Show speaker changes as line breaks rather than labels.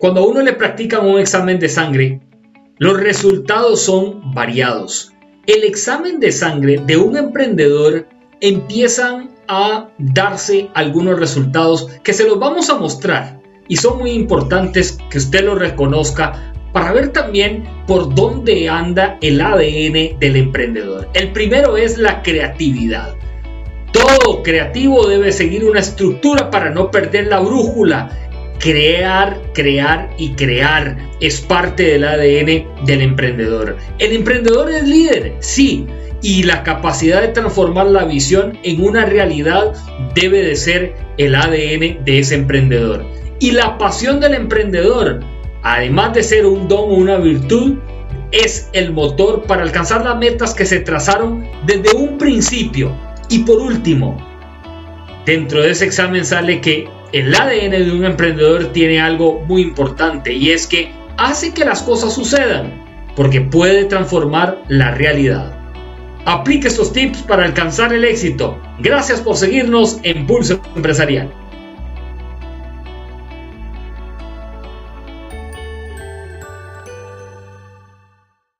cuando a uno le practican un examen de sangre, los resultados son variados. El examen de sangre de un emprendedor empiezan a darse algunos resultados que se los vamos a mostrar y son muy importantes que usted lo reconozca para ver también por dónde anda el ADN del emprendedor. El primero es la creatividad. Todo creativo debe seguir una estructura para no perder la brújula. Crear, crear y crear es parte del ADN del emprendedor. El emprendedor es líder, sí, y la capacidad de transformar la visión en una realidad debe de ser el ADN de ese emprendedor. Y la pasión del emprendedor, además de ser un don o una virtud, es el motor para alcanzar las metas que se trazaron desde un principio. Y por último, dentro de ese examen sale que el ADN de un emprendedor tiene algo muy importante y es que hace que las cosas sucedan porque puede transformar la realidad. Aplique estos tips para alcanzar el éxito. Gracias por seguirnos en Pulso Empresarial.